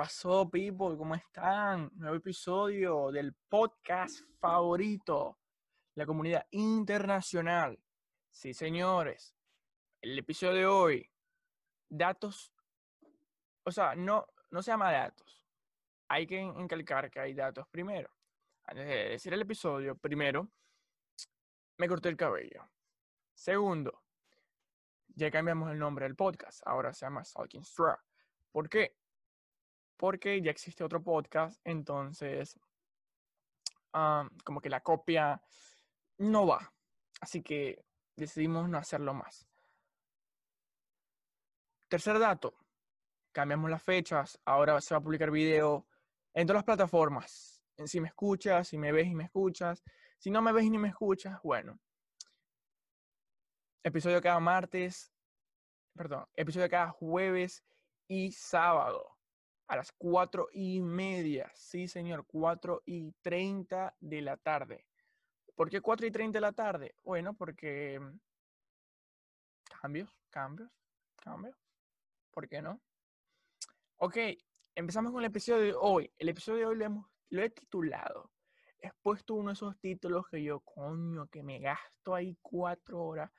pasó, people? ¿Cómo están? Nuevo episodio del podcast favorito, la comunidad internacional. Sí, señores. El episodio de hoy, datos, o sea, no, no se llama datos. Hay que encalcar que hay datos primero. Antes de decir el episodio, primero, me corté el cabello. Segundo, ya cambiamos el nombre del podcast. Ahora se llama Salking Straw. ¿Por qué? Porque ya existe otro podcast, entonces como que la copia no va. Así que decidimos no hacerlo más. Tercer dato, cambiamos las fechas. Ahora se va a publicar video en todas las plataformas. En si me escuchas, si me ves y me escuchas. Si no me ves ni me escuchas, bueno. Episodio cada martes, perdón, episodio cada jueves y sábado a las cuatro y media. Sí, señor, cuatro y treinta de la tarde. ¿Por qué cuatro y treinta de la tarde? Bueno, porque mm, cambios, cambios, cambios. ¿Por qué no? Ok, empezamos con el episodio de hoy. El episodio de hoy lo, he titulado. He puesto uno de esos títulos que yo, coño, que me gasto ahí cuatro horas.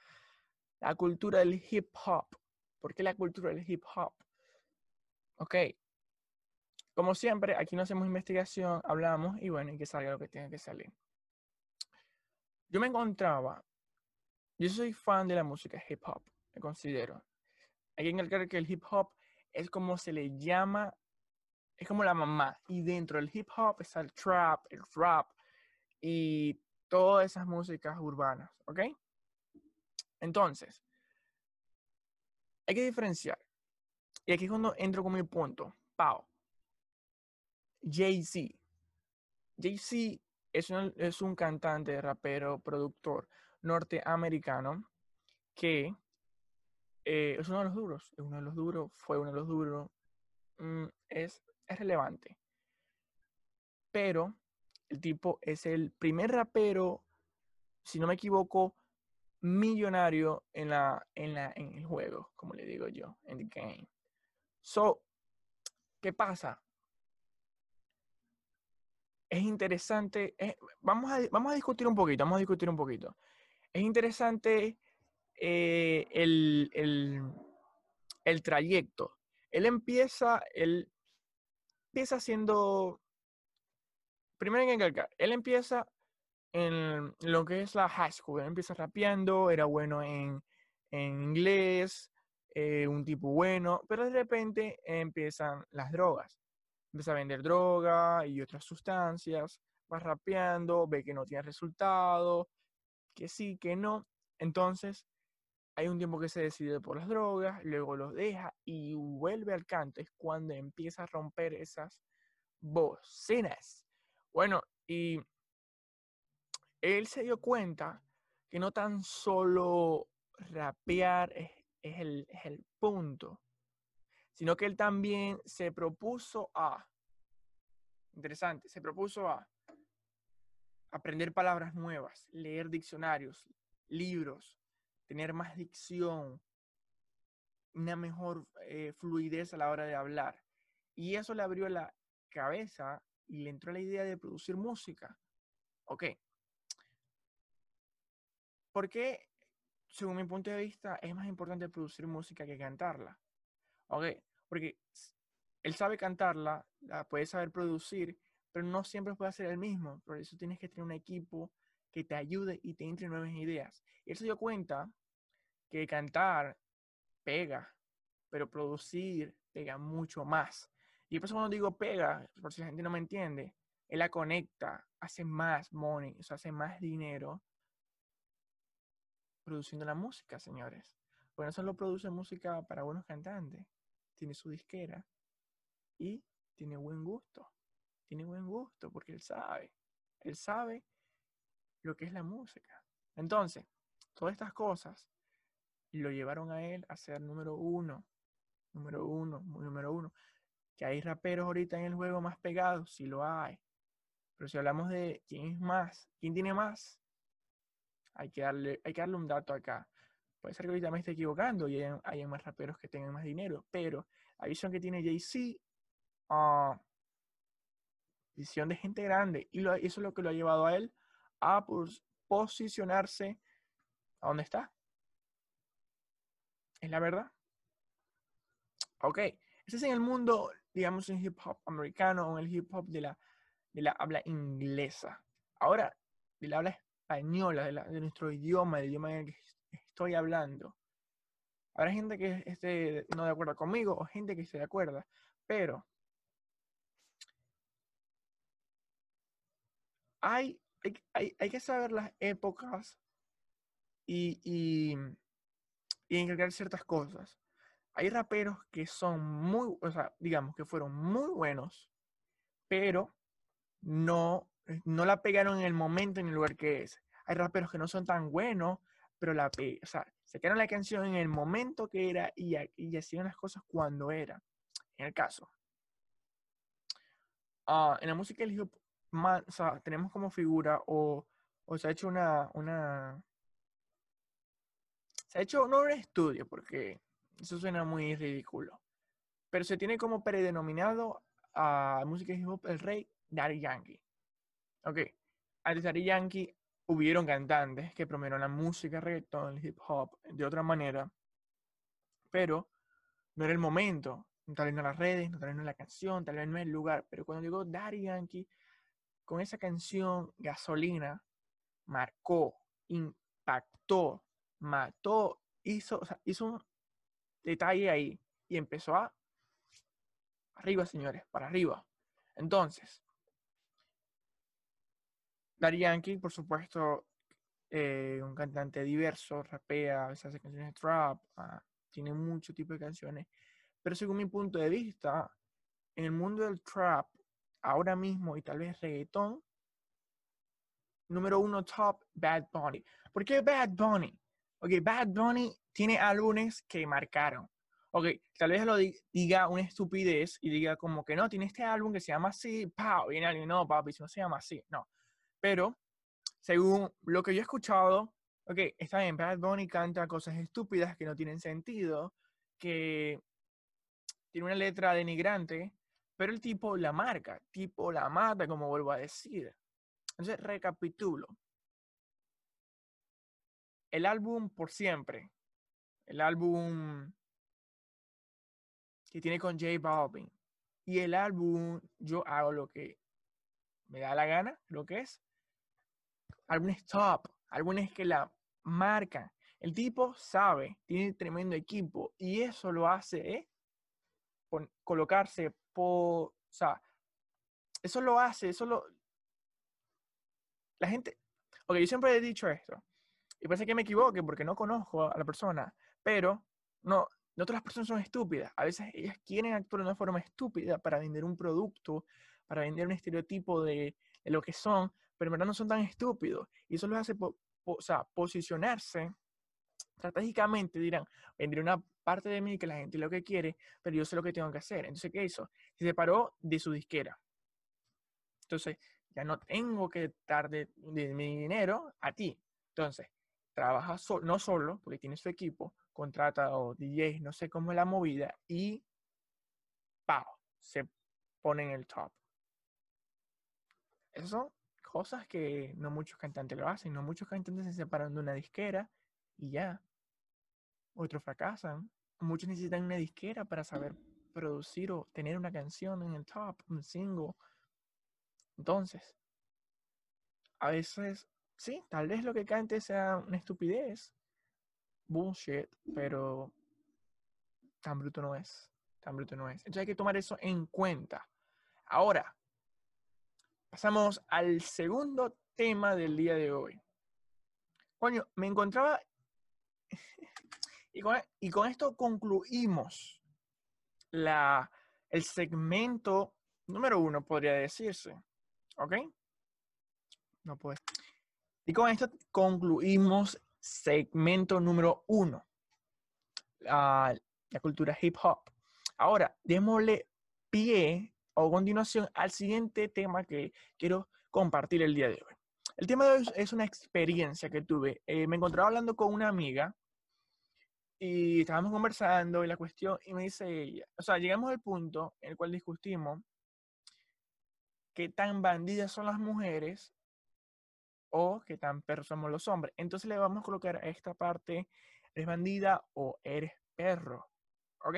La cultura del hip hop. ¿Por qué la cultura del hip hop? Ok. Como siempre, aquí no hacemos investigación, hablamos y bueno, y que salga lo que tiene que salir. Yo me encontraba, yo soy fan de la música hip hop, me considero. Hay que encargar que el hip hop es como se le llama, es como la mamá. Y dentro del hip hop está el trap, el rap y todas esas músicas urbanas, ¿ok? Entonces, hay que diferenciar. Y aquí es cuando entro con mi punto. Pau. Jay-Z. Jay-Z es un, es un cantante, rapero, productor norteamericano que eh, es uno de los duros. Es uno de los duros, fue uno de los duros. Mm, es, es relevante. Pero el tipo es el primer rapero, si no me equivoco, millonario en, la, en, la, en el juego, como le digo yo, en the game. So, ¿qué pasa? Es interesante, vamos, a, vamos a discutir un poquito, vamos a discutir un poquito. Es interesante eh, el, el, el, trayecto. Él empieza, él empieza haciendo, primero en que él empieza en lo que es la high school. Él empieza rapeando, era bueno en, en inglés, eh, un tipo bueno, pero de repente empiezan las drogas. Empieza a vender droga y otras sustancias, va rapeando, ve que no tiene resultado, que sí, que no. Entonces, hay un tiempo que se decide por las drogas, luego los deja y vuelve al canto. Es cuando empieza a romper esas bocinas. Bueno, y él se dio cuenta que no tan solo rapear es, el, el punto, sino que él también se propuso a, interesante, se propuso a aprender palabras nuevas, leer diccionarios, libros, tener más dicción, una mejor eh, fluidez a la hora de hablar. Y eso le abrió la cabeza y le entró la idea de producir música. Ok, ¿Por qué, según mi punto de vista, es más importante producir música que cantarla? ¿Ok? Porque él sabe cantarla, la puede saber producir, pero no siempre puede ser el mismo. Por eso tienes que tener un equipo que te ayude y te entre nuevas ideas. Y él se dio cuenta que cantar pega, pero producir pega mucho más. Y por eso cuando digo pega, por si la gente no me entiende, él la conecta, hace más money, o sea, hace más dinero produciendo la música, señores. Porque no solo produce música para buenos cantantes, tiene su disquera y tiene buen gusto. Tiene buen gusto porque él sabe. Él sabe lo que es la música. Entonces, todas estas cosas lo llevaron a él a ser número uno. Número uno, número uno. Que hay raperos ahorita en el juego más pegados, sí lo hay. Pero si hablamos de quién es más, quién tiene más, hay que darle, hay que darle un dato acá. Puede ser que ahorita me esté equivocando y hay, más raperos que tengan más dinero, pero la visión que tiene Jay-Z, ah, visión de gente grande. Y eso es lo que lo ha llevado a él a posicionarse a donde está. Es la verdad. Ok, ese es en el mundo, digamos, en hip hop americano o en el hip hop de la, de la habla inglesa. Ahora, de la habla española, de, nuestro idioma, del idioma en el que estoy hablando. Habrá gente que esté no de acuerdo conmigo o gente que esté de acuerdo, pero hay, hay, hay que saber las épocas y, y, y ciertas cosas. Hay raperos que son muy, o sea, digamos que fueron muy buenos, pero no, no la pegaron en el momento, en el lugar que es. Hay raperos que no son tan buenos, pero la, o sea, sacaron la canción en el momento que era y, y hacían las cosas cuando era. En el caso. Ah, en la música del hip o sea, tenemos como figura o, o se ha hecho una, una, se ha hecho no un estudio porque eso suena muy ridículo, pero se tiene como predenominado a música hip hop el rey Daddy Yankee. Ok, antes Daddy Yankee hubieron cantantes que promovieron la música, reggaeton, el hip hop de otra manera, pero no era el momento, tal vez no las redes, tal vez no la canción, tal vez no el lugar, pero cuando llegó Daddy Yankee, con esa canción Gasolina, marcó, impactó, mató, hizo, hizo un detalle ahí y empezó a arriba, señores, para arriba. Entonces, Daddy Yankee, por supuesto, eh, un cantante diverso, rapea, a veces hace canciones de trap, ah, tiene mucho tipo de canciones. Pero según mi punto de vista, en el mundo del trap, ahora mismo, y tal vez reggaetón, número uno top, Bad Bunny. ¿Por qué Bad Bunny? Ok, Bad Bunny tiene álbumes que marcaron. Ok, tal vez lo diga una estupidez y diga como que no, tiene este álbum que se llama así, pau, viene alguien, no, papi, si no se llama así, no. Pero, según lo que yo he escuchado, ok, está bien, Bad Bunny canta cosas estúpidas que no tienen sentido, que tiene una letra denigrante, pero el tipo la marca, tipo la mata, como vuelvo a decir. Entonces, recapitulo. El álbum Por Siempre, el álbum que tiene con J Balvin, y el álbum Yo hago lo que me da la gana, lo que es, álbumes top, álbumes que la marcan. El tipo sabe, tiene tremendo equipo y eso lo hace ¿eh? colocarse por, o sea, eso lo hace, eso lo... La gente, ok, yo siempre he dicho esto, y parece que me equivoque porque no conozco a la persona, pero no, no todas las personas son estúpidas. A veces ellas quieren actuar de una forma estúpida para vender un producto, para vender un estereotipo de, de lo que son, pero no son tan estúpidos. Y eso los hace o sea, posicionarse estratégicamente, dirán, vendré una parte de mí que la gente lo que quiere, pero yo sé lo que tengo que hacer. Entonces, ¿qué hizo? Se separó de su disquera. Entonces, ya no tengo que dar de, mi dinero a ti. Entonces, trabaja no solo, porque tiene su equipo, contrata o DJs, no sé cómo es la movida, y ¡pau! se pone en el top. Son cosas que no muchos cantantes lo hacen, no muchos cantantes se separan de una disquera y ya otros fracasan. Muchos necesitan una disquera para saber producir o tener una canción en el top, un single. Entonces, a veces, sí, tal vez lo que cante sea una estupidez, bullshit, pero tan bruto no es. Tan bruto no es. Entonces hay que tomar eso en cuenta. Ahora, pasamos al segundo tema del día de hoy. Coño, me encontraba y con, esto concluimos la, el segmento número uno, podría decirse. ¿Ok? No puede. Y con esto concluimos segmento número uno, la, la cultura hip hop. Ahora, démosle pie o continuación al siguiente tema que quiero compartir el día de hoy. El tema de hoy es una experiencia que tuve. Eh, me encontraba hablando con una amiga Y estábamos conversando y la cuestión, y me dice ella, o sea, llegamos al punto en el cual discutimos qué tan bandidas son las mujeres o qué tan perros somos los hombres. Entonces le vamos a colocar a esta parte, ¿eres bandida o eres perro? ¿Ok?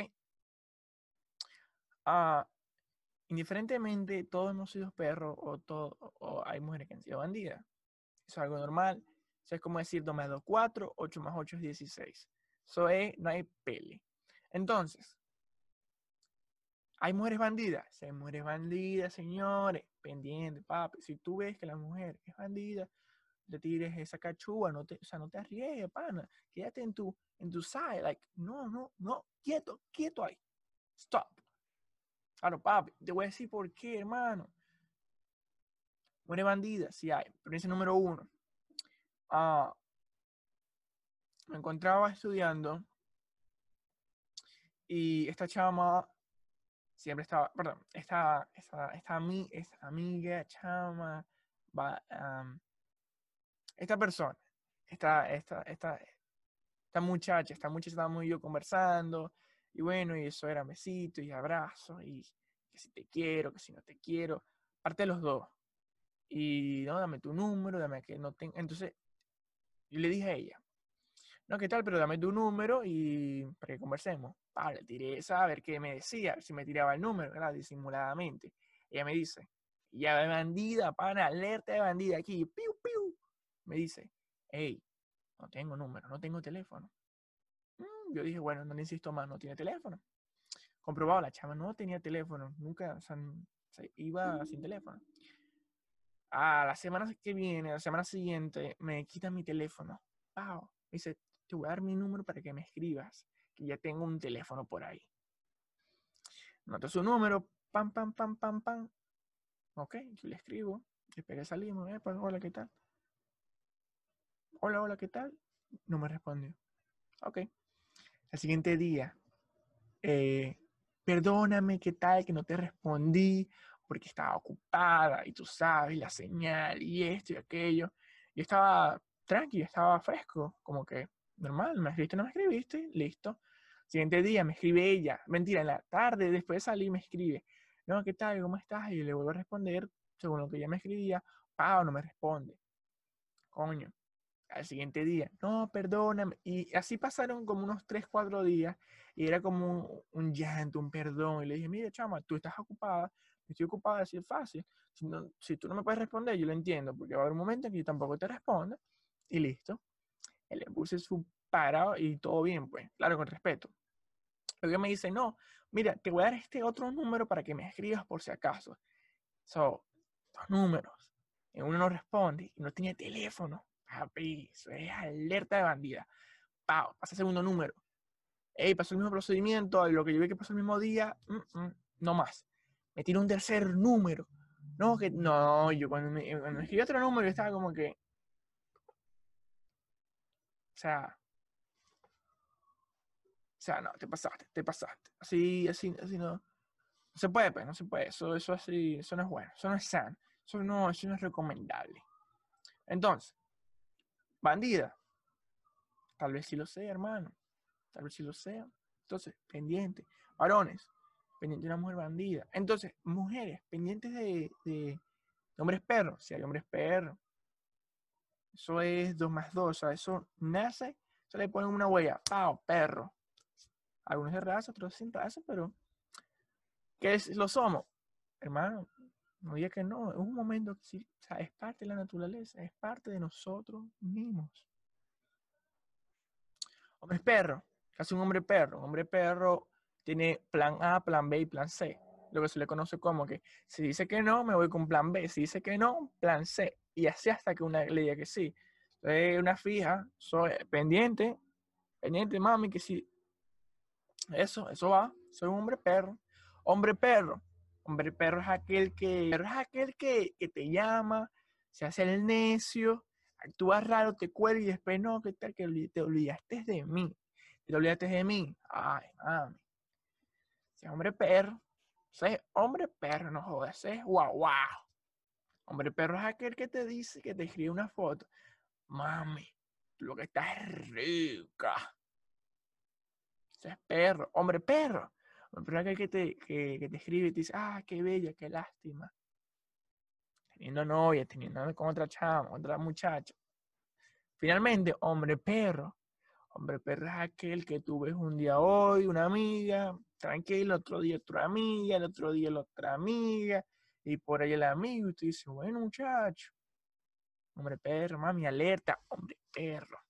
Ah, indiferentemente, todos hemos sido perros o, todo, o hay mujeres que han sido bandidas. Eso es algo normal. Eso es como decir 2 más 2, 4, 8 más 8 es 16. Eso es, no hay pele. Entonces, ¿hay mujeres bandidas? hay mujeres bandidas, señores. Pendiente, papi. Si tú ves que la mujer es bandida, le tires esa cachuga, no te, o sea, no te arriesgues, pana. Quédate en tu, en tu side. Like, no, no, no. Quieto, quieto ahí. Stop. Claro, papi, te voy a decir por qué, hermano. Muere bandida, sí hay. Experiencia número uno. Ah, me encontraba estudiando y esta chama siempre estaba, perdón, esta, esta, esta, esta amiga, chama, va, esta persona, esta, esta, esta, esta muchacha, esta muchacha estábamos yo conversando y bueno, y eso era besito y abrazo y que si te quiero, que si no te quiero, parte de los dos. Y no, dame tu número, dame que no tengo. Entonces, yo le dije a ella, no, ¿qué tal? Pero dame tu número y para que conversemos. Ah, le tiré esa a ver qué me decía, si me tiraba el número, ¿verdad? Disimuladamente. Ella me dice, ya de bandida, pana, alerta de bandida aquí, piu, piu. Me dice, hey, no tengo número, no tengo teléfono. Yo dije, bueno, no le insisto más, no tiene teléfono. Comprobado, la chama no tenía teléfono, nunca, iba sin teléfono. A la semana que viene, la semana siguiente, me quitan mi teléfono. Wow. Me dice, te voy a dar mi número para que me escribas, que ya tengo un teléfono por ahí. Noto su número, pam, pam, pam, pam, pam. Ok, yo le escribo, después salimos, eh, pues, hola, ¿qué tal? Hola, hola, ¿qué tal? No me respondió. Ok. El siguiente día, eh, perdóname, ¿qué tal? Que no te respondí porque estaba ocupada y tú sabes, la señal y esto y aquello. Y estaba tranquilo, estaba fresco, como que normal, me escribiste, no me escribiste, listo. Siguiente día me escribe ella, mentira, en la tarde, después de salir me escribe, no, ¿qué tal? ¿Cómo estás? Y le vuelvo a responder, según lo que ella me escribía, Pau no me responde. Coño. Al siguiente día, no, perdóname. Y así pasaron como unos 3, 4 días y era como un, llanto, un perdón. Y le dije, mira, chama, tú estás ocupada, estoy ocupada, así es fácil. Si, si tú no me puedes responder, yo lo entiendo, porque va a haber un momento en que yo tampoco te responda y listo. Él le puse su parado y todo bien, pues, claro, con respeto. Luego me dice, no, mira, te voy a dar este otro número para que me escribas por si acaso. So, dos números. Y uno no responde y no tiene teléfono. Papi, eso es alerta de bandida. Pau, pasa segundo número. Ey, pasó el mismo procedimiento, lo que yo vi que pasó el mismo día, mm, mm, no más. Me tiene un tercer número. No, que no, yo cuando me, cuando me escribí otro número estaba como que, o sea, o sea, no, te pasaste, te pasaste. Así, así, así no. No se puede, pues, no se puede. Eso, eso así, eso no es bueno. Eso no es sano. Eso no, eso no es recomendable. Entonces, bandida. Tal vez sí lo sea, hermano. Tal vez sí lo sea. Entonces, pendiente. Varones, pendiente de una mujer bandida. Entonces, mujeres, pendientes de, de, hombres perros. Si hay hombres perros, eso es 2 más 2. O sea, eso nace, se le pone una huella. ¡Pau! Perro. Algunos de raza, otros sin raza, pero. ¿Qué es, lo somos? Hermano, no diga que no. Es un momento que sí. O sea, es parte de la naturaleza. Es parte de nosotros mismos. Hombre perro. Casi un hombre perro. Un hombre perro tiene plan A, plan B y plan C. Lo que se le conoce como que si dice que no, me voy con plan B. Si dice que no, plan C y así hasta que una le diga que sí. Entonces, una fija, soy pendiente, pendiente, mami, que sí. Eso, eso va. Soy un hombre perro. Hombre perro. Hombre perro es aquel que, es aquel que, que te llama, se hace el necio, actúa raro, te cuelga y después no, ¿qué tal que te olvidaste de mí? Te olvidaste de mí. Ay, mami. Si es hombre perro, si es hombre perro, no jodas, es guau guau. Hombre perro es aquel que te dice, que te escribe una foto. Mami, tú lo que estás rica. Eso es perro. Hombre perro. Es aquel que te, que te escribe y te dice, ah, qué bella, qué lástima. Teniendo novia, teniendo con otra chama, otra muchacha. Finalmente, hombre perro. Hombre perro es aquel que tú ves un día hoy, una amiga, tranquilo, otro día otra amiga, el otro día la otra amiga, y por ahí el amigo, y tú dices, bueno, muchacho, hombre perro, mami, alerta, hombre perro.